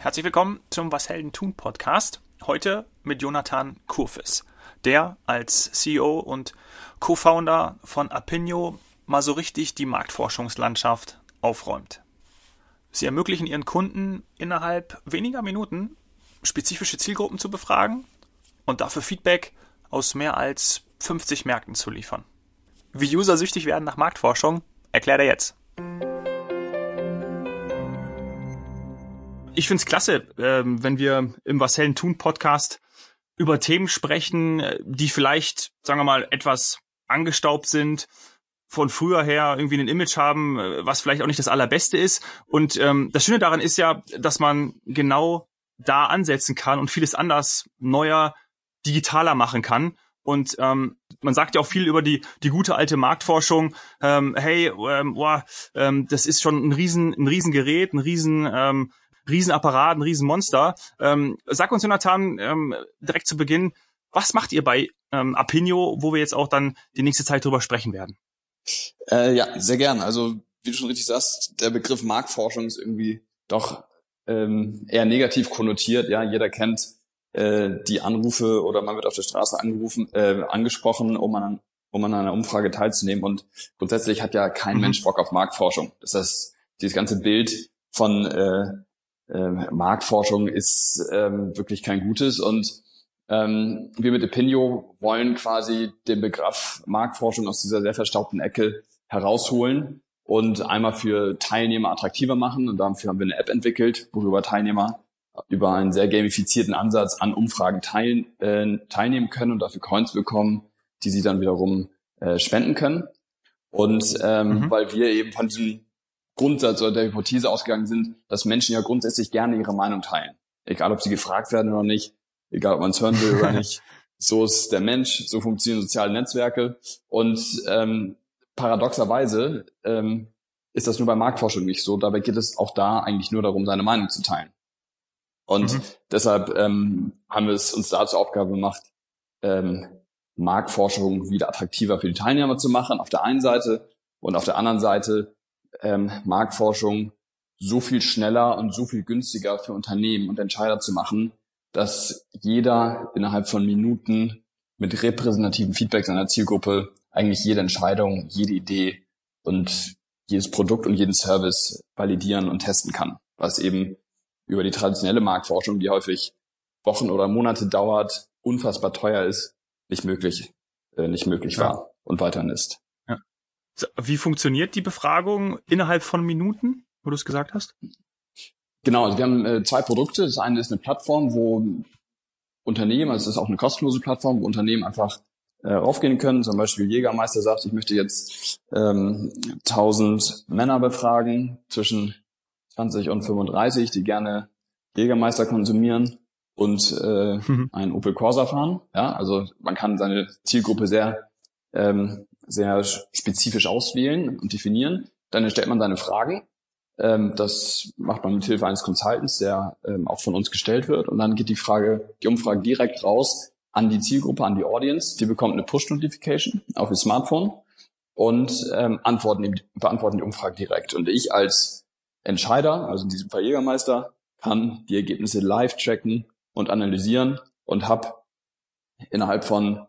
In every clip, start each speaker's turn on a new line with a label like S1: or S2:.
S1: Herzlich willkommen zum Was Helden tun Podcast. Heute mit Jonathan Kurfis, der als CEO und Co-Founder von Apinio mal so richtig die Marktforschungslandschaft aufräumt. Sie ermöglichen ihren Kunden innerhalb weniger Minuten spezifische Zielgruppen zu befragen und dafür Feedback aus mehr als 50 Märkten zu liefern. Wie User süchtig werden nach Marktforschung, erklärt er jetzt. Ich finde es klasse, ähm, wenn wir im Was Hellen tun Podcast über Themen sprechen, die vielleicht, sagen wir mal, etwas angestaubt sind, von früher her irgendwie ein Image haben, was vielleicht auch nicht das allerbeste ist. Und ähm, das Schöne daran ist ja, dass man genau da ansetzen kann und vieles anders, neuer, digitaler machen kann. Und ähm, man sagt ja auch viel über die, die gute alte Marktforschung. Ähm, hey, ähm, boah, ähm, das ist schon ein riesen, ein riesen Gerät, ein riesen, ähm, Riesenapparat, ein Riesenmonster. Ähm, sag uns, Jonathan, ähm, direkt zu Beginn, was macht ihr bei ähm, Apinio, wo wir jetzt auch dann die nächste Zeit drüber sprechen werden?
S2: Äh, ja, sehr gern. Also, wie du schon richtig sagst, der Begriff Marktforschung ist irgendwie doch ähm, eher negativ konnotiert. Ja, jeder kennt äh, die Anrufe oder man wird auf der Straße angerufen, äh, angesprochen, um an, um an einer Umfrage teilzunehmen. Und grundsätzlich hat ja kein mhm. Mensch Bock auf Marktforschung. Das heißt, dieses ganze Bild von äh, äh, Marktforschung ist ähm, wirklich kein gutes. Und ähm, wir mit Opinio wollen quasi den Begriff Marktforschung aus dieser sehr verstaubten Ecke herausholen und einmal für Teilnehmer attraktiver machen. Und dafür haben wir eine App entwickelt, worüber Teilnehmer über einen sehr gamifizierten Ansatz an Umfragen teil, äh, teilnehmen können und dafür Coins bekommen, die sie dann wiederum äh, spenden können. Und ähm, mhm. weil wir eben von diesem Grundsatz oder der Hypothese ausgegangen sind, dass Menschen ja grundsätzlich gerne ihre Meinung teilen. Egal, ob sie gefragt werden oder nicht, egal, ob man es hören will oder nicht. So ist der Mensch, so funktionieren soziale Netzwerke. Und ähm, paradoxerweise ähm, ist das nur bei Marktforschung nicht so. Dabei geht es auch da eigentlich nur darum, seine Meinung zu teilen. Und mhm. deshalb ähm, haben wir es uns da zur Aufgabe gemacht, ähm, Marktforschung wieder attraktiver für die Teilnehmer zu machen, auf der einen Seite und auf der anderen Seite ähm, Marktforschung so viel schneller und so viel günstiger für Unternehmen und Entscheider zu machen, dass jeder innerhalb von Minuten mit repräsentativen Feedback seiner Zielgruppe eigentlich jede Entscheidung, jede Idee und jedes Produkt und jeden Service validieren und testen kann, was eben über die traditionelle Marktforschung, die häufig Wochen oder Monate dauert, unfassbar teuer ist, nicht möglich, äh, nicht möglich ja. war und weiterhin ist.
S1: Wie funktioniert die Befragung innerhalb von Minuten, wo du es gesagt hast?
S2: Genau, also wir haben äh, zwei Produkte. Das eine ist eine Plattform, wo Unternehmen, also es ist auch eine kostenlose Plattform, wo Unternehmen einfach äh, aufgehen können. Zum Beispiel Jägermeister sagt, ich möchte jetzt ähm, 1000 Männer befragen zwischen 20 und 35, die gerne Jägermeister konsumieren und äh, mhm. einen Opel Corsa fahren. Ja, also man kann seine Zielgruppe sehr ähm, sehr spezifisch auswählen und definieren. Dann stellt man seine Fragen. Ähm, das macht man mit Hilfe eines Consultants, der ähm, auch von uns gestellt wird. Und dann geht die Frage, die Umfrage direkt raus an die Zielgruppe, an die Audience. Die bekommt eine Push-Notification auf ihr Smartphone und ähm, antworten, beantworten die Umfrage direkt. Und ich als Entscheider, also in diesem Fall Jägermeister, kann die Ergebnisse live checken und analysieren und habe innerhalb von,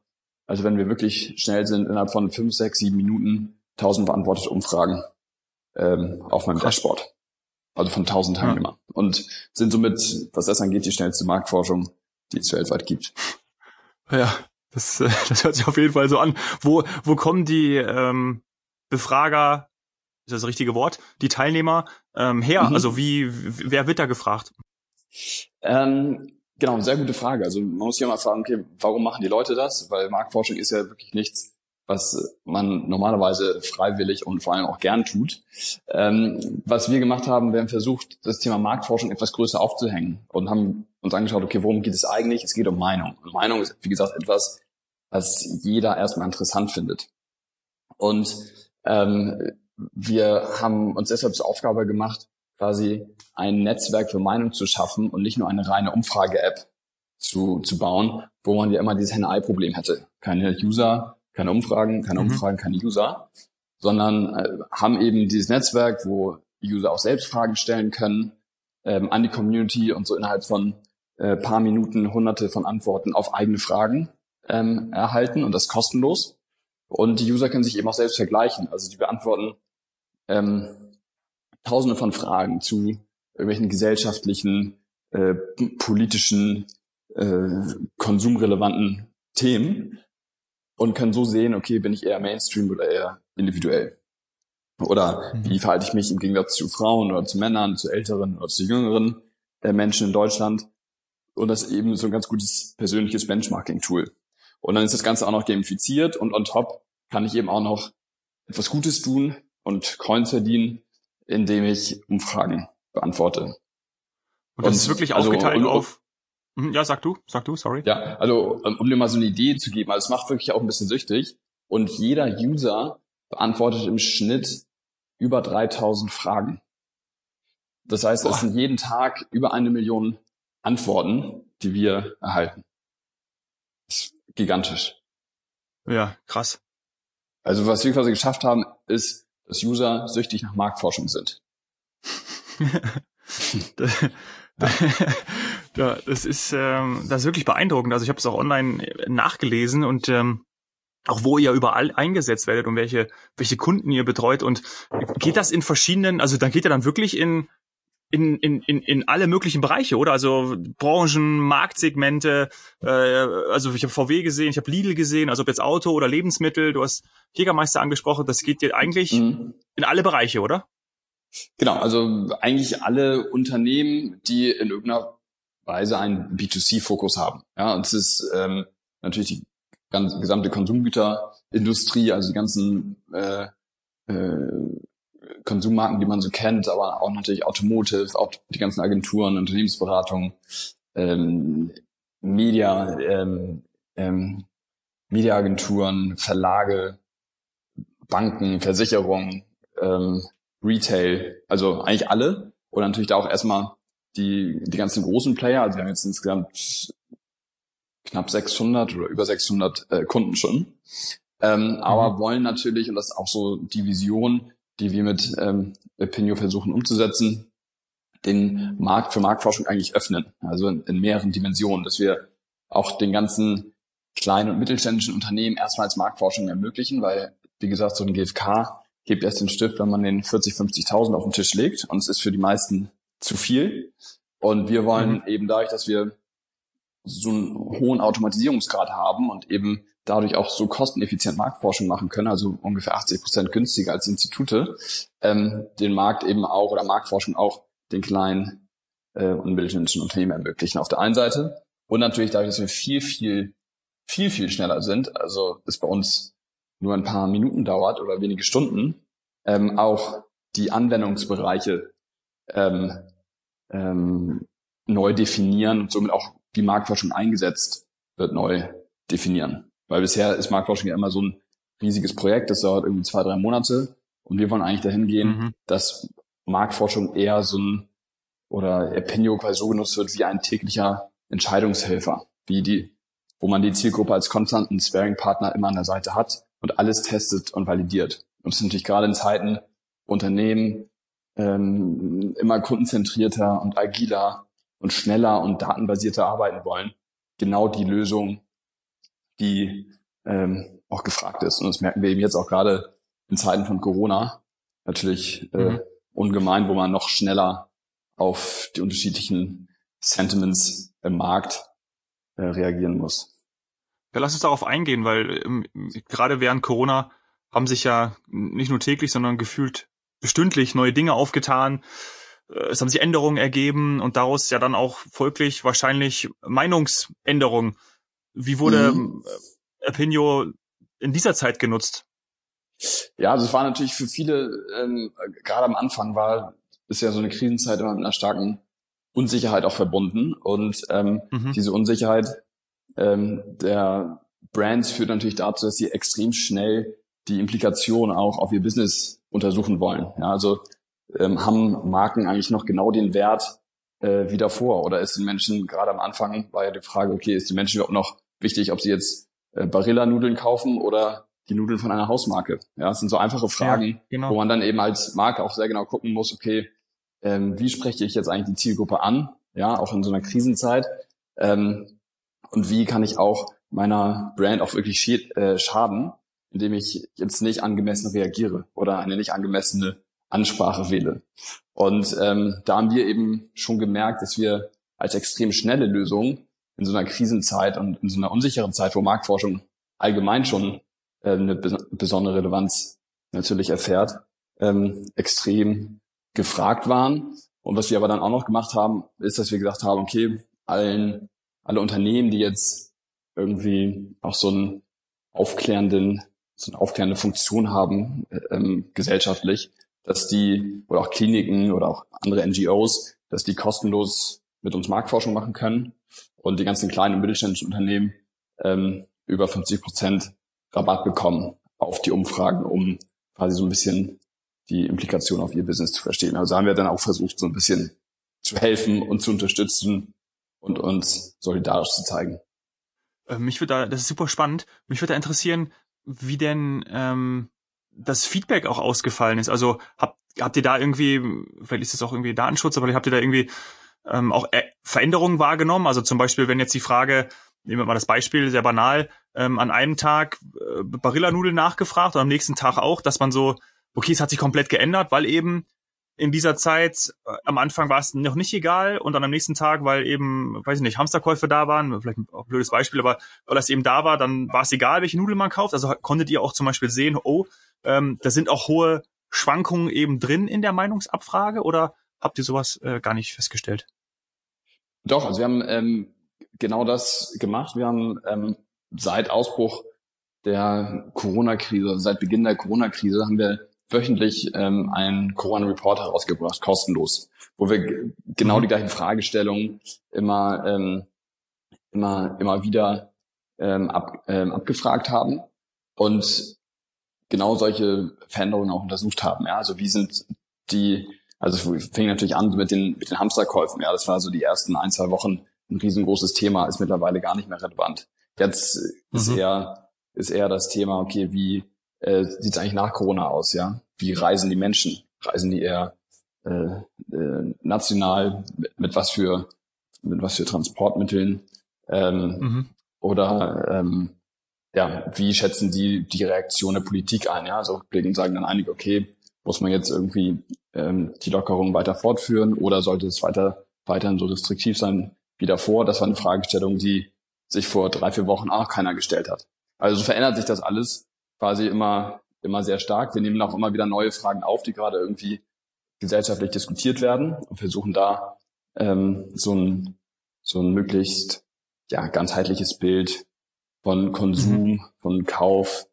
S2: also wenn wir wirklich schnell sind, innerhalb von fünf, sechs, sieben Minuten tausend beantwortete Umfragen ähm, auf meinem Dashboard. Also von tausend Teilnehmern. Ja. Und sind somit, was das angeht, die schnellste Marktforschung, die es weltweit gibt.
S1: Ja, das, das hört sich auf jeden Fall so an. Wo, wo kommen die ähm, Befrager ist das, das richtige Wort, die Teilnehmer ähm, her? Mhm. Also wie, wer wird da gefragt?
S2: Ähm, genau, sehr gute Frage. Also man muss sich mal fragen, okay, warum machen die Leute das? Weil Marktforschung ist ja wirklich nichts, was man normalerweise freiwillig und vor allem auch gern tut. Ähm, was wir gemacht haben, wir haben versucht, das Thema Marktforschung etwas größer aufzuhängen und haben uns angeschaut, okay, worum geht es eigentlich? Es geht um Meinung. Und Meinung ist, wie gesagt, etwas, was jeder erstmal interessant findet. Und ähm, wir haben uns deshalb zur Aufgabe gemacht, quasi ein Netzwerk für Meinung zu schaffen und nicht nur eine reine Umfrage-App zu, zu bauen, wo man ja immer dieses Henne-Ei-Problem hätte. Keine User, keine Umfragen, keine mhm. Umfragen, keine User, sondern äh, haben eben dieses Netzwerk, wo User auch selbst Fragen stellen können, ähm, an die Community und so innerhalb von äh, paar Minuten hunderte von Antworten auf eigene Fragen ähm, erhalten und das kostenlos. Und die User können sich eben auch selbst vergleichen. Also die beantworten ähm, tausende von Fragen zu irgendwelchen gesellschaftlichen, äh, politischen, äh, konsumrelevanten Themen und können so sehen, okay, bin ich eher Mainstream oder eher individuell? Oder mhm. wie verhalte ich mich im Gegensatz zu Frauen oder zu Männern, zu älteren oder zu jüngeren äh, Menschen in Deutschland? Und das ist eben so ein ganz gutes persönliches Benchmarking-Tool. Und dann ist das Ganze auch noch gamifiziert und on top kann ich eben auch noch etwas Gutes tun und Coins verdienen, indem ich Umfragen beantworte.
S1: Und das und, ist wirklich also, aufgeteilt auf. Hm, ja, sag du, sag du, sorry.
S2: Ja, also um dir mal so eine Idee zu geben, also es macht wirklich auch ein bisschen süchtig. Und jeder User beantwortet im Schnitt über 3000 Fragen. Das heißt, es sind jeden Tag über eine Million Antworten, die wir erhalten. Das ist gigantisch.
S1: Ja, krass.
S2: Also was wir quasi geschafft haben, ist, dass User süchtig nach Marktforschung sind.
S1: das ist ähm, das ist wirklich beeindruckend. Also ich habe es auch online nachgelesen und ähm, auch wo ihr überall eingesetzt werdet und welche welche Kunden ihr betreut und geht das in verschiedenen, also dann geht ihr dann wirklich in in, in, in, in alle möglichen Bereiche, oder? Also Branchen, Marktsegmente, äh, also ich habe VW gesehen, ich habe Lidl gesehen, also ob jetzt Auto oder Lebensmittel, du hast Jägermeister angesprochen, das geht dir eigentlich mhm. in alle Bereiche, oder?
S2: Genau, also eigentlich alle Unternehmen, die in irgendeiner Weise einen B2C-Fokus haben. Ja, und es ist ähm, natürlich die ganze, gesamte Konsumgüterindustrie, also die ganzen äh, äh, Konsummarken, die man so kennt, aber auch natürlich Automotive, auch die ganzen Agenturen, Unternehmensberatung, ähm, Media, ähm, ähm, Mediaagenturen, Verlage, Banken, Versicherungen, ähm, Retail, also eigentlich alle. Und natürlich da auch erstmal die, die ganzen großen Player. Also wir haben jetzt insgesamt knapp 600 oder über 600 äh, Kunden schon. Ähm, mhm. Aber wollen natürlich, und das ist auch so die Vision, die wir mit ähm, Opinio versuchen umzusetzen, den Markt für Marktforschung eigentlich öffnen. Also in, in mehreren Dimensionen, dass wir auch den ganzen kleinen und mittelständischen Unternehmen erstmals Marktforschung ermöglichen, weil, wie gesagt, so ein GfK hebt erst den Stift, wenn man den 40, 50.000 auf den Tisch legt und es ist für die meisten zu viel. Und wir wollen mhm. eben dadurch, dass wir so einen hohen Automatisierungsgrad haben und eben dadurch auch so kosteneffizient Marktforschung machen können, also ungefähr 80 Prozent günstiger als Institute, ähm, den Markt eben auch oder Marktforschung auch den kleinen äh, und mittelständischen Unternehmen ermöglichen auf der einen Seite und natürlich dadurch, dass wir viel, viel, viel, viel schneller sind, also es bei uns nur ein paar Minuten dauert oder wenige Stunden, ähm, auch die Anwendungsbereiche ähm, ähm, neu definieren und somit auch die Marktforschung eingesetzt wird neu definieren. Weil bisher ist Marktforschung ja immer so ein riesiges Projekt, das dauert irgendwie zwei, drei Monate. Und wir wollen eigentlich dahin gehen, mhm. dass Marktforschung eher so ein oder Opinio quasi so genutzt wird wie ein täglicher Entscheidungshelfer, wie die, wo man die Zielgruppe als konstanten Sparing-Partner immer an der Seite hat und alles testet und validiert. Und es ist natürlich gerade in Zeiten Unternehmen ähm, immer kundenzentrierter und agiler und schneller und datenbasierter arbeiten wollen, genau die Lösung, die ähm, auch gefragt ist. Und das merken wir eben jetzt auch gerade in Zeiten von Corona natürlich äh, mhm. ungemein, wo man noch schneller auf die unterschiedlichen Sentiments im Markt äh, reagieren muss.
S1: Ja, lass uns darauf eingehen, weil ähm, gerade während Corona haben sich ja nicht nur täglich, sondern gefühlt bestündlich neue Dinge aufgetan. Äh, es haben sich Änderungen ergeben und daraus ja dann auch folglich wahrscheinlich Meinungsänderungen wie wurde mhm. Apinio in dieser Zeit genutzt?
S2: Ja, also es war natürlich für viele, ähm, gerade am Anfang war, ist ja so eine Krisenzeit immer mit einer starken Unsicherheit auch verbunden. Und ähm, mhm. diese Unsicherheit ähm, der Brands führt natürlich dazu, dass sie extrem schnell die Implikation auch auf ihr Business untersuchen wollen. Ja, also ähm, haben Marken eigentlich noch genau den Wert äh, wie davor? Oder ist den Menschen gerade am Anfang war ja die Frage, okay, ist den Menschen überhaupt noch wichtig, ob sie jetzt äh, Barilla-Nudeln kaufen oder die Nudeln von einer Hausmarke? Ja, das sind so einfache Fragen, ja, genau. wo man dann eben als Marke auch sehr genau gucken muss, okay, ähm, wie spreche ich jetzt eigentlich die Zielgruppe an, ja, auch in so einer Krisenzeit, ähm, und wie kann ich auch meiner Brand auch wirklich äh, schaden, indem ich jetzt nicht angemessen reagiere oder eine nicht angemessene Ansprache wähle. Und ähm, da haben wir eben schon gemerkt, dass wir als extrem schnelle Lösung in so einer Krisenzeit und in so einer unsicheren Zeit, wo Marktforschung allgemein schon äh, eine besondere Relevanz natürlich erfährt, ähm, extrem gefragt waren. Und was wir aber dann auch noch gemacht haben, ist, dass wir gesagt haben, okay, allen, alle Unternehmen, die jetzt irgendwie auch so einen aufklärenden, so eine aufklärende Funktion haben, ähm, gesellschaftlich, dass die, oder auch Kliniken oder auch andere NGOs, dass die kostenlos mit uns Marktforschung machen können und die ganzen kleinen und mittelständischen Unternehmen ähm, über 50 Prozent Rabatt bekommen auf die Umfragen, um quasi so ein bisschen die Implikation auf ihr Business zu verstehen. Also haben wir dann auch versucht, so ein bisschen zu helfen und zu unterstützen und uns solidarisch zu zeigen.
S1: Äh, mich würde da, das ist super spannend. Mich würde da interessieren, wie denn ähm, das Feedback auch ausgefallen ist. Also habt, habt ihr da irgendwie, vielleicht ist das auch irgendwie Datenschutz, aber habt ihr da irgendwie ähm, auch Veränderungen wahrgenommen? Also zum Beispiel, wenn jetzt die Frage, nehmen wir mal das Beispiel, sehr banal, ähm, an einem Tag äh, Barillanudeln nachgefragt und am nächsten Tag auch, dass man so, okay, es hat sich komplett geändert, weil eben in dieser Zeit, äh, am Anfang war es noch nicht egal und dann am nächsten Tag, weil eben, weiß ich nicht, Hamsterkäufe da waren, vielleicht ein blödes Beispiel, aber weil das eben da war, dann war es egal, welche Nudeln man kauft. Also konntet ihr auch zum Beispiel sehen, oh, ähm, da sind auch hohe Schwankungen eben drin in der Meinungsabfrage oder habt ihr sowas äh, gar nicht festgestellt?
S2: Doch, also wir haben ähm, genau das gemacht. Wir haben ähm, seit Ausbruch der Corona-Krise, also seit Beginn der Corona-Krise, haben wir wöchentlich ähm, einen Corona-Report herausgebracht, kostenlos, wo wir genau mhm. die gleichen Fragestellungen immer, ähm, immer, immer wieder ähm, ab, ähm, abgefragt haben und genau solche Veränderungen auch untersucht haben. Ja? Also wie sind die, also es fing natürlich an mit den, mit den Hamsterkäufen. Ja, das war so die ersten ein, zwei Wochen ein riesengroßes Thema, ist mittlerweile gar nicht mehr relevant. Jetzt mhm. ist eher, ist eher das Thema, okay, wie äh, sieht es eigentlich nach Corona aus, ja? Wie reisen die Menschen? Reisen die eher äh, äh, national mit, mit was für mit was für Transportmitteln ähm, mhm. oder ähm, ja, wie schätzen die die Reaktion der Politik ein? Ja, also rückblickend sagen dann einige, okay, muss man jetzt irgendwie ähm, die Lockerung weiter fortführen oder sollte es weiter weiterhin so restriktiv sein wie davor? Das war eine Fragestellung, die sich vor drei, vier Wochen auch keiner gestellt hat. Also so verändert sich das alles quasi immer, immer sehr stark. Wir nehmen auch immer wieder neue Fragen auf, die gerade irgendwie gesellschaftlich diskutiert werden und versuchen da ähm, so ein, so ein möglichst ja, ganzheitliches Bild von Konsum, mhm. von Kauf,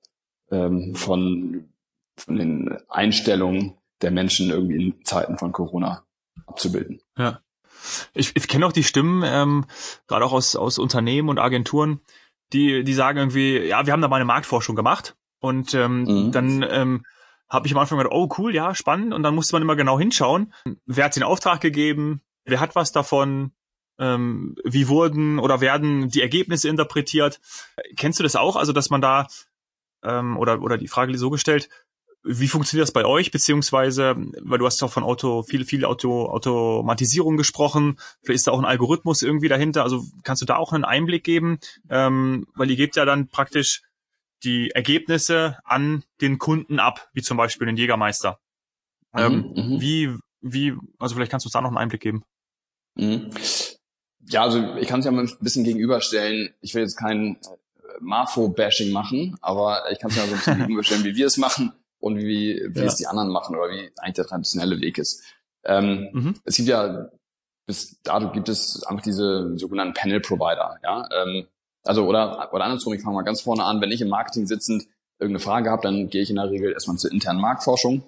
S2: ähm, von, von den Einstellungen der Menschen irgendwie in Zeiten von Corona abzubilden.
S1: Ja. Ich, ich kenne auch die Stimmen, ähm, gerade auch aus, aus Unternehmen und Agenturen, die, die sagen irgendwie, ja, wir haben da mal eine Marktforschung gemacht und ähm, mhm. dann ähm, habe ich am Anfang gedacht, oh cool, ja, spannend. Und dann musste man immer genau hinschauen, wer hat den Auftrag gegeben, wer hat was davon, ähm, wie wurden oder werden die Ergebnisse interpretiert. Kennst du das auch? Also, dass man da, ähm, oder, oder die Frage so gestellt, wie funktioniert das bei euch? Beziehungsweise, weil du hast auch von Auto, viel, viel Auto, Automatisierung gesprochen. Vielleicht ist da auch ein Algorithmus irgendwie dahinter. Also kannst du da auch einen Einblick geben? Ähm, weil ihr gebt ja dann praktisch die Ergebnisse an den Kunden ab, wie zum Beispiel den Jägermeister. Mhm, ähm, mhm. wie, wie, also vielleicht kannst du uns da noch einen Einblick geben.
S2: Mhm. Ja, also ich kann es ja mal ein bisschen gegenüberstellen. Ich will jetzt kein äh, Marfo-Bashing machen, aber ich kann es ja so ein bisschen gegenüberstellen, wie wir es machen und wie, wie ja. es die anderen machen oder wie eigentlich der traditionelle Weg ist. Ähm, mhm. Es gibt ja, bis dato gibt es einfach diese sogenannten Panel-Provider, ja. Ähm, also oder, oder andersrum, ich fange mal ganz vorne an, wenn ich im Marketing sitzend irgendeine Frage habe, dann gehe ich in der Regel erstmal zur internen Marktforschung,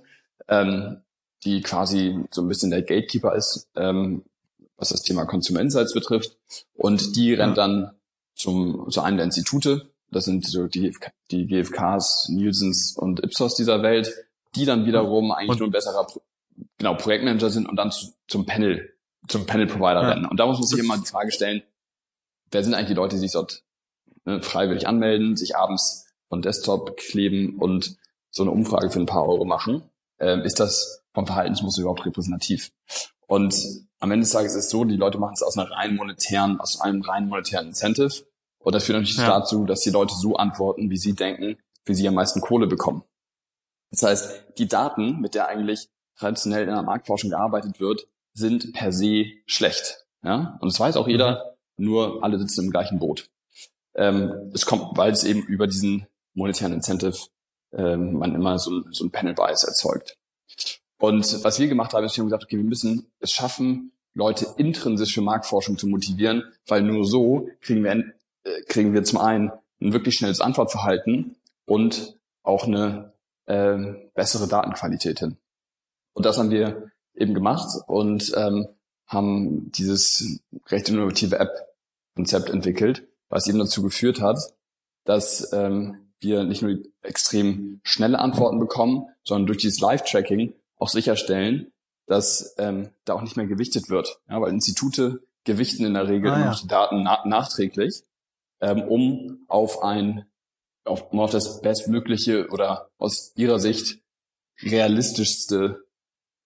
S2: ähm, die quasi so ein bisschen der Gatekeeper ist, ähm, was das Thema Consumer Insights betrifft. Und die rennt dann zum, zu einem der Institute, das sind so die, die GFKs, Nielsens und Ipsos dieser Welt, die dann wiederum eigentlich und? nur ein besserer genau, Projektmanager sind und dann zu, zum Panel, zum Panel-Provider ja. rennen. Und da muss man sich immer die Frage stellen, wer sind eigentlich die Leute, die sich dort ne, freiwillig anmelden, sich abends von Desktop kleben und so eine Umfrage für ein paar Euro machen. Ähm, ist das vom Verhaltensmuster überhaupt repräsentativ? Und am Ende des Tages ist es so, die Leute machen es aus einer rein monetären, aus einem rein monetären Incentive. Und das führt natürlich ja. dazu, dass die Leute so antworten, wie sie denken, wie sie am meisten Kohle bekommen. Das heißt, die Daten, mit der eigentlich traditionell in der Marktforschung gearbeitet wird, sind per se schlecht. Ja? Und das weiß auch jeder, mhm. nur alle sitzen im gleichen Boot. Ähm, es kommt, weil es eben über diesen monetären Incentive ähm, man immer so, so ein Panel Bias erzeugt. Und was wir gemacht haben, ist, wir haben gesagt, okay, wir müssen es schaffen, Leute intrinsisch für Marktforschung zu motivieren, weil nur so kriegen wir, kriegen wir zum einen ein wirklich schnelles Antwortverhalten und auch eine äh, bessere Datenqualität hin. Und das haben wir eben gemacht und ähm, haben dieses recht innovative App-Konzept entwickelt, was eben dazu geführt hat, dass ähm, wir nicht nur extrem schnelle Antworten bekommen, sondern durch dieses Live-Tracking auch sicherstellen, dass ähm, da auch nicht mehr gewichtet wird. Ja, weil Institute gewichten in der Regel ah, ja. die Daten na nachträglich, ähm, um auf ein auf, um auf das bestmögliche oder aus ihrer Sicht realistischste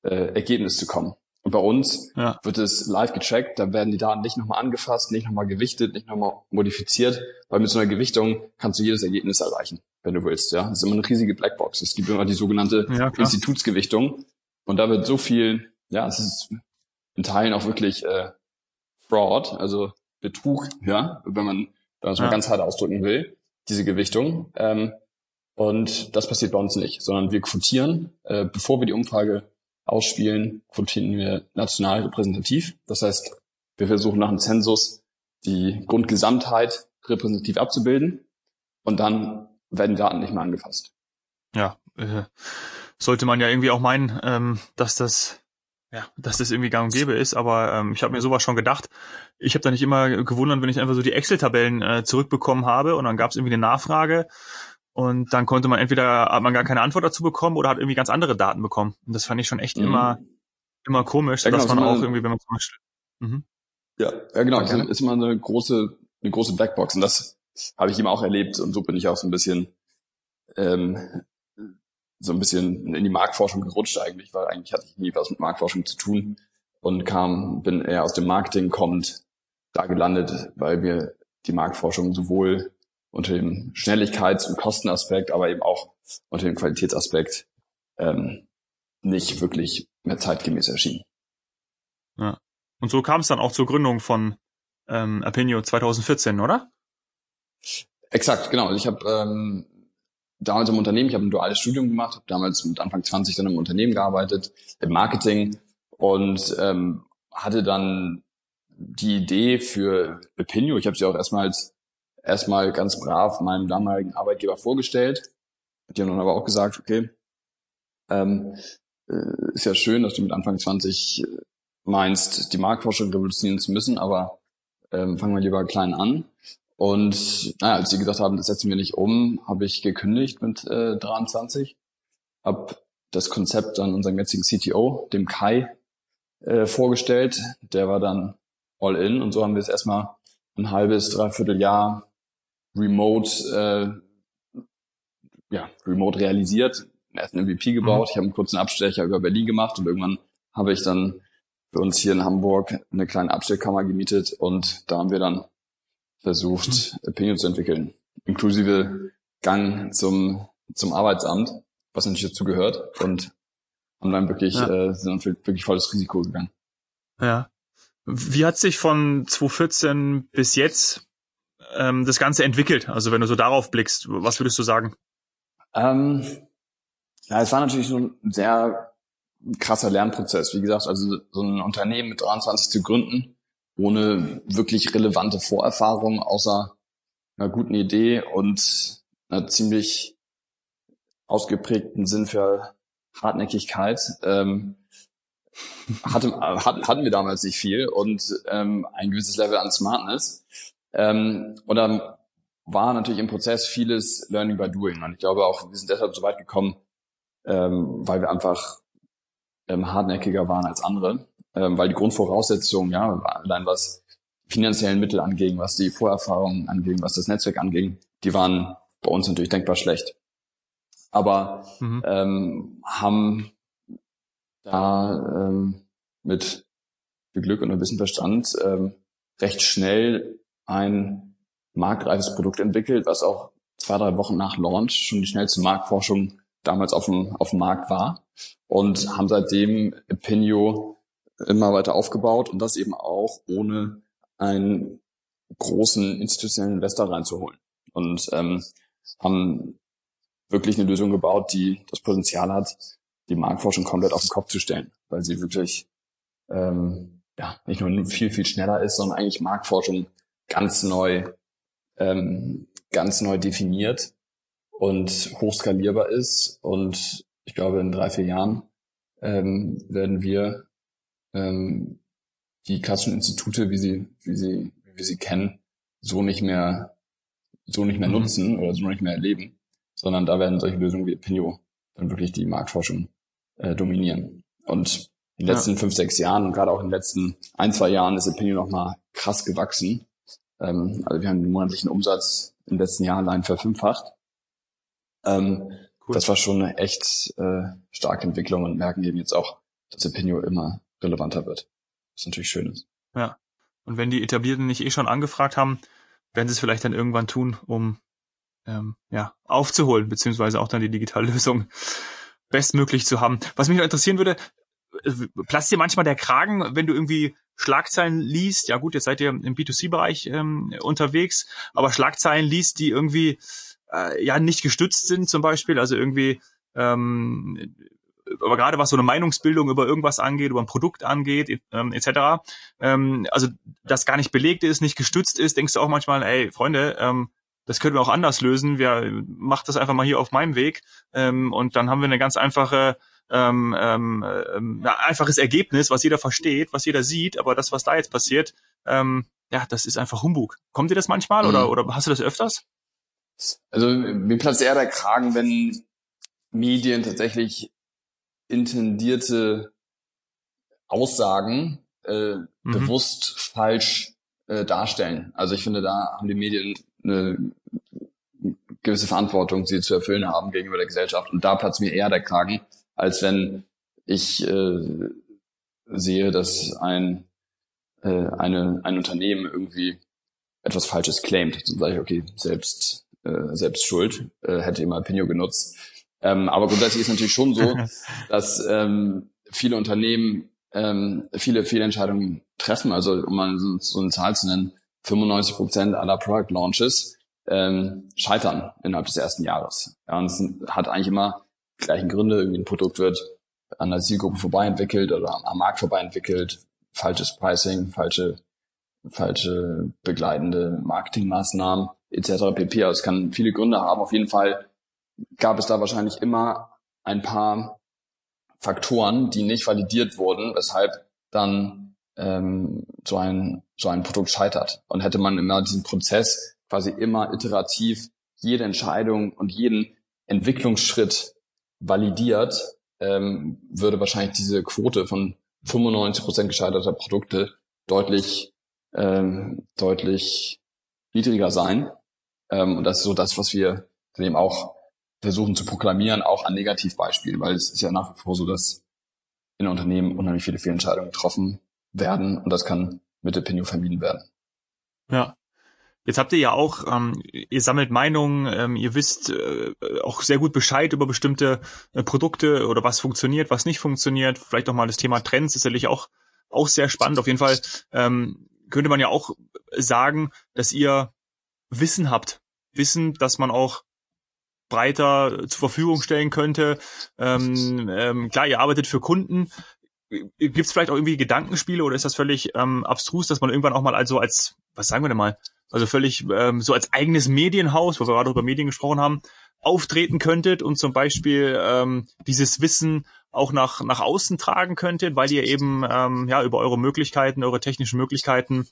S2: äh, Ergebnis zu kommen. Und bei uns ja. wird es live gecheckt, da werden die Daten nicht nochmal angefasst, nicht nochmal gewichtet, nicht nochmal modifiziert, weil mit so einer Gewichtung kannst du jedes Ergebnis erreichen, wenn du willst. Ja, das ist immer eine riesige Blackbox. Es gibt immer die sogenannte ja, Institutsgewichtung und da wird so viel, ja, es ist in Teilen auch wirklich äh, Fraud, also Betrug, ja, wenn man das ja. mal ganz hart ausdrücken will, diese Gewichtung. Ähm, und das passiert bei uns nicht, sondern wir quotieren, äh, bevor wir die Umfrage ausspielen, quotieren wir national repräsentativ. Das heißt, wir versuchen nach dem Zensus die Grundgesamtheit repräsentativ abzubilden und dann werden Daten nicht mehr angefasst.
S1: Ja, äh, sollte man ja irgendwie auch meinen, ähm, dass das ja, dass das irgendwie gang und gäbe ist, aber ähm, ich habe mir sowas schon gedacht. Ich habe da nicht immer gewundert, wenn ich einfach so die Excel-Tabellen äh, zurückbekommen habe und dann gab es irgendwie eine Nachfrage und dann konnte man entweder hat man gar keine Antwort dazu bekommen oder hat irgendwie ganz andere Daten bekommen. Und das fand ich schon echt mhm. immer immer komisch, ja, genau, dass man auch irgendwie, wenn man zum Beispiel
S2: mhm. ja, ja genau, okay. ist immer eine große eine große Blackbox und das habe ich eben auch erlebt und so bin ich auch so ein bisschen ähm, so ein bisschen in die Marktforschung gerutscht eigentlich, weil eigentlich hatte ich nie was mit Marktforschung zu tun und kam, bin eher aus dem Marketing kommend da gelandet, weil wir die Marktforschung sowohl unter dem Schnelligkeits- und Kostenaspekt, aber eben auch unter dem Qualitätsaspekt ähm, nicht wirklich mehr zeitgemäß erschien.
S1: Ja. Und so kam es dann auch zur Gründung von ähm, Apinio 2014, oder?
S2: Exakt, genau. Ich habe ähm, damals im Unternehmen, ich habe ein duales Studium gemacht, habe damals mit Anfang 20 dann im Unternehmen gearbeitet, im Marketing und ähm, hatte dann die Idee für Opinio. Ich habe sie auch erstmals erstmal ganz brav meinem damaligen Arbeitgeber vorgestellt. Die haben dann aber auch gesagt, okay, ähm, äh, ist ja schön, dass du mit Anfang 20 meinst, die Marktforschung revolutionieren zu müssen, aber ähm, fangen wir lieber klein an. Und naja, als sie gesagt haben, das setzen wir nicht um, habe ich gekündigt mit äh, 23, habe das Konzept dann unserem jetzigen CTO, dem Kai, äh, vorgestellt. Der war dann all in und so haben wir es erstmal ein halbes, dreiviertel Jahr remote, äh, ja, remote realisiert, erst einen MVP gebaut. Mhm. Ich habe einen kurzen Abstecher über Berlin gemacht und irgendwann habe ich dann für uns hier in Hamburg eine kleine Abstellkammer gemietet und da haben wir dann versucht. Opinion zu entwickeln, inklusive Gang zum, zum Arbeitsamt, was natürlich dazu gehört und haben dann wirklich, ja. äh, sind dann wirklich volles Risiko gegangen.
S1: Ja. Wie hat sich von 2014 bis jetzt ähm, das Ganze entwickelt? Also wenn du so darauf blickst, was würdest du sagen?
S2: Ähm, ja, es war natürlich so ein sehr krasser Lernprozess. Wie gesagt, also so ein Unternehmen mit 23 zu gründen, ohne wirklich relevante Vorerfahrung, außer einer guten Idee und einer ziemlich ausgeprägten Sinn für Hartnäckigkeit. Ähm, hatte, hatten wir damals nicht viel und ähm, ein gewisses Level an Smartness. Ähm, und dann war natürlich im Prozess vieles Learning by Doing. Und ich glaube auch, wir sind deshalb so weit gekommen, ähm, weil wir einfach ähm, hartnäckiger waren als andere ähm, weil die Grundvoraussetzungen, ja, allein was finanziellen Mittel anging, was die Vorerfahrungen anging, was das Netzwerk anging, die waren bei uns natürlich denkbar schlecht. Aber mhm. ähm, haben da ähm, mit viel Glück und ein bisschen Verstand ähm, recht schnell ein marktreifes Produkt entwickelt, was auch zwei, drei Wochen nach Launch schon die schnellste Marktforschung damals auf dem, auf dem Markt war und haben seitdem Pinio immer weiter aufgebaut und das eben auch ohne einen großen institutionellen Investor reinzuholen. Und ähm, haben wirklich eine Lösung gebaut, die das Potenzial hat, die Marktforschung komplett auf den Kopf zu stellen, weil sie wirklich ähm, ja nicht nur viel, viel schneller ist, sondern eigentlich Marktforschung ganz neu, ähm, ganz neu definiert und hochskalierbar ist. Und ich glaube, in drei, vier Jahren ähm, werden wir ähm, die klassischen Institute, wie sie, wie sie, wie wir sie kennen, so nicht mehr, so nicht mehr mhm. nutzen oder so nicht mehr erleben, sondern da werden solche Lösungen wie Pinio dann wirklich die Marktforschung äh, dominieren. Und in den letzten ja. fünf, sechs Jahren und gerade auch in den letzten ein, zwei Jahren ist Opinion noch mal krass gewachsen. Ähm, also wir haben den monatlichen Umsatz im letzten Jahr allein verfünffacht. Ähm, cool. Das war schon eine echt äh, starke Entwicklung und merken eben jetzt auch, dass Opinio immer relevanter wird. Was natürlich schön ist.
S1: Ja. Und wenn die Etablierten nicht eh schon angefragt haben, werden sie es vielleicht dann irgendwann tun, um ähm, ja, aufzuholen, beziehungsweise auch dann die Digitallösung bestmöglich zu haben. Was mich noch interessieren würde, äh, platzt dir manchmal der Kragen, wenn du irgendwie Schlagzeilen liest, ja gut, jetzt seid ihr im B2C-Bereich ähm, unterwegs, aber Schlagzeilen liest, die irgendwie äh, ja nicht gestützt sind zum Beispiel, also irgendwie ähm, aber gerade was so eine Meinungsbildung über irgendwas angeht, über ein Produkt angeht, ähm, etc., ähm, also das gar nicht belegt ist, nicht gestützt ist, denkst du auch manchmal, ey, Freunde, ähm, das können wir auch anders lösen. Wir macht das einfach mal hier auf meinem Weg ähm, und dann haben wir eine ganz einfache ähm, ähm, ähm, ja, einfaches Ergebnis, was jeder versteht, was jeder sieht, aber das, was da jetzt passiert, ähm, ja, das ist einfach Humbug. Kommt dir das manchmal mhm. oder, oder hast du das öfters?
S2: Also mir platzt eher der Kragen, wenn Medien tatsächlich intendierte Aussagen äh, mhm. bewusst falsch äh, darstellen. Also ich finde, da haben die Medien eine gewisse Verantwortung, sie zu erfüllen haben gegenüber der Gesellschaft. Und da platzt mir eher der Kragen, als wenn ich äh, sehe, dass ein, äh, eine, ein Unternehmen irgendwie etwas Falsches claimt. Dann sage ich, okay, selbst, äh, selbst schuld, äh, hätte immer Pinio genutzt. Ähm, aber grundsätzlich ist natürlich schon so, dass ähm, viele Unternehmen ähm, viele Fehlentscheidungen treffen. Also um mal so, so eine Zahl zu nennen, 95 Prozent aller Product Launches ähm, scheitern innerhalb des ersten Jahres. Ja, und es hat eigentlich immer die gleichen Gründe. Irgendwie ein Produkt wird an der Zielgruppe vorbei entwickelt oder am Markt vorbei entwickelt, falsches Pricing, falsche, falsche begleitende Marketingmaßnahmen etc. pp. Also es kann viele Gründe haben. Auf jeden Fall gab es da wahrscheinlich immer ein paar Faktoren, die nicht validiert wurden, weshalb dann ähm, so ein so ein Produkt scheitert. Und hätte man immer diesen Prozess quasi immer iterativ jede Entscheidung und jeden Entwicklungsschritt validiert, ähm, würde wahrscheinlich diese Quote von 95 Prozent gescheiterter Produkte deutlich ähm, deutlich niedriger sein. Ähm, und das ist so das, was wir eben auch versuchen zu proklamieren, auch an Negativbeispielen, weil es ist ja nach wie vor so, dass in Unternehmen unheimlich viele Fehlentscheidungen getroffen werden und das kann mit der Pinio vermieden werden.
S1: Ja. Jetzt habt ihr ja auch, ähm, ihr sammelt Meinungen, ähm, ihr wisst äh, auch sehr gut Bescheid über bestimmte äh, Produkte oder was funktioniert, was nicht funktioniert. Vielleicht auch mal das Thema Trends ist sicherlich auch, auch sehr spannend. Auf jeden Fall ähm, könnte man ja auch sagen, dass ihr Wissen habt. Wissen, dass man auch breiter zur Verfügung stellen könnte. Ähm, ähm, klar, ihr arbeitet für Kunden. Gibt es vielleicht auch irgendwie Gedankenspiele oder ist das völlig ähm, abstrus, dass man irgendwann auch mal also als, was sagen wir denn mal, also völlig ähm, so als eigenes Medienhaus, wo wir gerade über Medien gesprochen haben, auftreten könntet und zum Beispiel ähm, dieses Wissen auch nach, nach außen tragen könntet, weil ihr eben ähm, ja über eure Möglichkeiten, eure technischen Möglichkeiten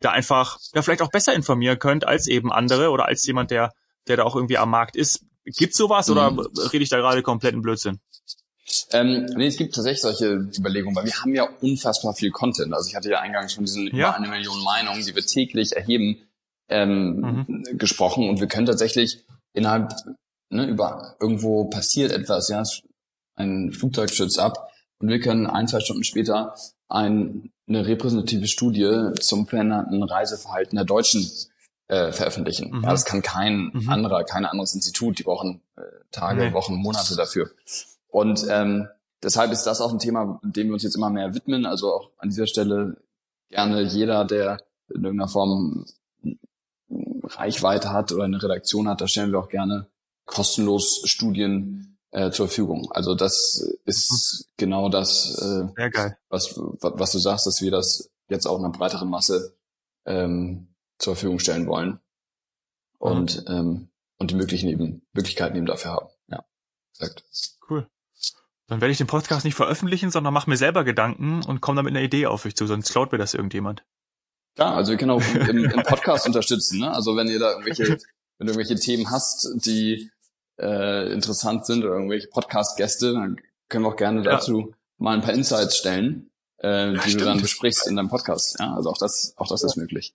S1: da einfach ja vielleicht auch besser informieren könnt als eben andere oder als jemand, der der da auch irgendwie am Markt ist. Gibt's sowas oder mhm. rede ich da gerade kompletten Blödsinn?
S2: Ähm, nee, es gibt tatsächlich solche Überlegungen, weil wir haben ja unfassbar viel Content. Also ich hatte ja eingangs schon diesen ja. über eine Million Meinungen, die wir täglich erheben, ähm, mhm. gesprochen und wir können tatsächlich innerhalb, ne, über irgendwo passiert etwas, ja, ein Flugzeug stürzt ab, und wir können ein, zwei Stunden später ein, eine repräsentative Studie zum veränderten Reiseverhalten der Deutschen äh, veröffentlichen. Mhm. Ja, das kann kein mhm. anderer, kein anderes Institut. Die brauchen äh, Tage, nee. Wochen, Monate dafür. Und ähm, deshalb ist das auch ein Thema, dem wir uns jetzt immer mehr widmen. Also auch an dieser Stelle gerne jeder, der in irgendeiner Form Reichweite hat oder eine Redaktion hat, da stellen wir auch gerne kostenlos Studien äh, zur Verfügung. Also das ist genau das, äh, was, was du sagst, dass wir das jetzt auch einer breiteren Masse ähm, zur Verfügung stellen wollen und mhm. ähm, und die möglichen eben Möglichkeiten eben dafür haben. Ja,
S1: exakt. Cool. Dann werde ich den Podcast nicht veröffentlichen, sondern mache mir selber Gedanken und komme dann mit einer Idee auf euch zu, sonst klaut mir das irgendjemand.
S2: Ja, also wir können auch im, im Podcast unterstützen. Ne? Also wenn ihr da irgendwelche, wenn du irgendwelche Themen hast, die äh, interessant sind oder irgendwelche Podcast-Gäste, dann können wir auch gerne dazu ja. mal ein paar Insights stellen, äh, die stimmt. du dann besprichst in deinem Podcast. Ja, also auch das, auch das ist möglich.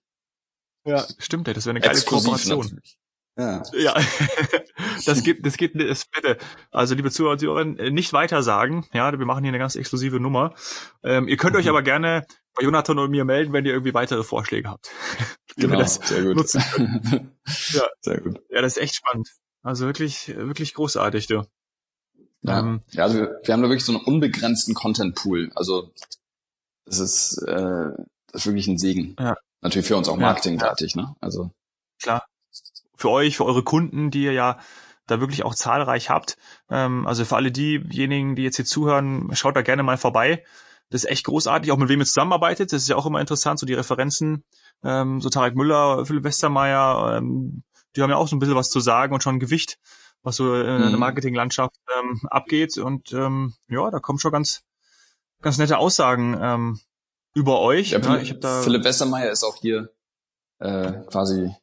S1: Ja, stimmt, das wäre eine geile Exklusiv Kooperation. Natürlich. Ja. ja. das gibt, das gibt, das bitte. Also, liebe Zuhörer und Zuhörerinnen, äh, nicht weiter sagen. Ja, wir machen hier eine ganz exklusive Nummer. Ähm, ihr könnt mhm. euch aber gerne bei Jonathan und mir melden, wenn ihr irgendwie weitere Vorschläge habt.
S2: genau, das sehr gut. Nutzen
S1: ja. Sehr gut. Ja, das ist echt spannend. Also wirklich, wirklich großartig, du.
S2: Ja, ähm, ja also wir, wir haben da wirklich so einen unbegrenzten Content-Pool. Also, das ist, äh, das ist wirklich ein Segen. Ja. Natürlich für uns auch marketingfertig, ja. ne? Also.
S1: Klar für euch, für eure Kunden, die ihr ja da wirklich auch zahlreich habt. Ähm, also für alle diejenigen, die jetzt hier zuhören, schaut da gerne mal vorbei. Das ist echt großartig, auch mit wem ihr zusammenarbeitet. Das ist ja auch immer interessant, so die Referenzen, ähm, so Tarek Müller, Philipp Westermeier, ähm, die haben ja auch so ein bisschen was zu sagen und schon Gewicht, was so in der mhm. Marketinglandschaft ähm, abgeht. Und ähm, ja, da kommen schon ganz, ganz nette Aussagen ähm, über euch.
S2: Ja, ja, ich hab da Philipp Westermeier ist auch hier äh, quasi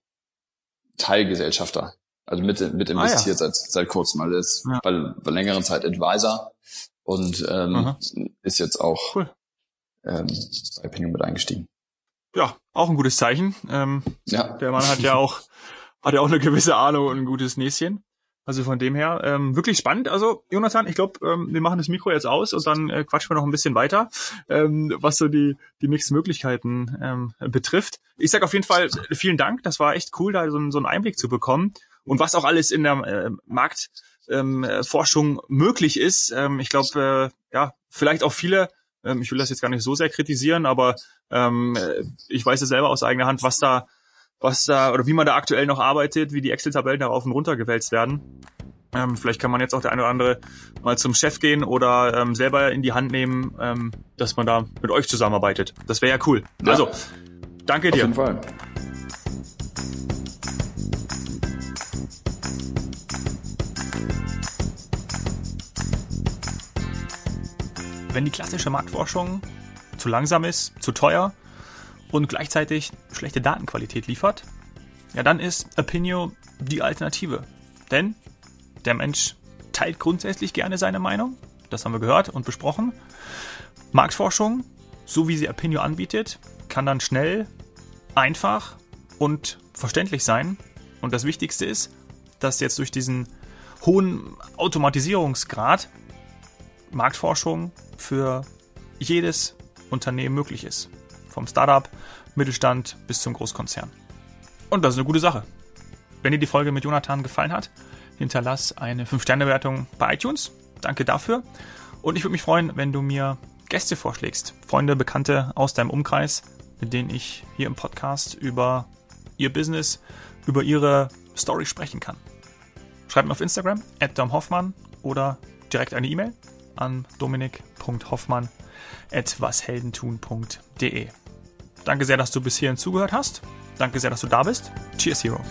S2: Teilgesellschafter, also mit, mit investiert ah, ja. seit, seit kurzem. Also ist ja. bei, bei längeren Zeit Advisor und ähm, ist jetzt auch cool. ähm, bei Pinion mit eingestiegen.
S1: Ja, auch ein gutes Zeichen. Ähm, ja. Der Mann hat ja auch hat ja auch eine gewisse Ahnung und ein gutes Näschen. Also von dem her, ähm, wirklich spannend. Also, Jonathan, ich glaube, ähm, wir machen das Mikro jetzt aus und dann äh, quatschen wir noch ein bisschen weiter, ähm, was so die, die nächsten Möglichkeiten ähm, betrifft. Ich sag auf jeden Fall vielen Dank. Das war echt cool, da so, so einen Einblick zu bekommen. Und was auch alles in der äh, Marktforschung ähm, möglich ist. Ähm, ich glaube, äh, ja, vielleicht auch viele ähm, ich will das jetzt gar nicht so sehr kritisieren, aber ähm, ich weiß es selber aus eigener Hand, was da was da oder wie man da aktuell noch arbeitet, wie die Excel-Tabellen darauf und runter gewälzt werden. Ähm, vielleicht kann man jetzt auch der eine oder andere mal zum Chef gehen oder ähm, selber in die Hand nehmen, ähm, dass man da mit euch zusammenarbeitet. Das wäre ja cool. Ja. Also, danke dir. Auf jeden Fall. Wenn die klassische Marktforschung zu langsam ist, zu teuer und gleichzeitig schlechte Datenqualität liefert, ja, dann ist Opinio die Alternative. Denn der Mensch teilt grundsätzlich gerne seine Meinung. Das haben wir gehört und besprochen. Marktforschung, so wie sie Opinio anbietet, kann dann schnell, einfach und verständlich sein. Und das Wichtigste ist, dass jetzt durch diesen hohen Automatisierungsgrad Marktforschung für jedes Unternehmen möglich ist vom Startup, Mittelstand bis zum Großkonzern. Und das ist eine gute Sache. Wenn dir die Folge mit Jonathan gefallen hat, hinterlass eine 5-Sterne-Wertung bei iTunes. Danke dafür. Und ich würde mich freuen, wenn du mir Gäste vorschlägst. Freunde, Bekannte aus deinem Umkreis, mit denen ich hier im Podcast über ihr Business, über ihre Story sprechen kann. Schreib mir auf Instagram, at Hoffmann oder direkt eine E-Mail an dominik.hoffmann at washeldentun.de. Danke sehr, dass du bis hierhin zugehört hast. Danke sehr, dass du da bist. Cheers, Hero.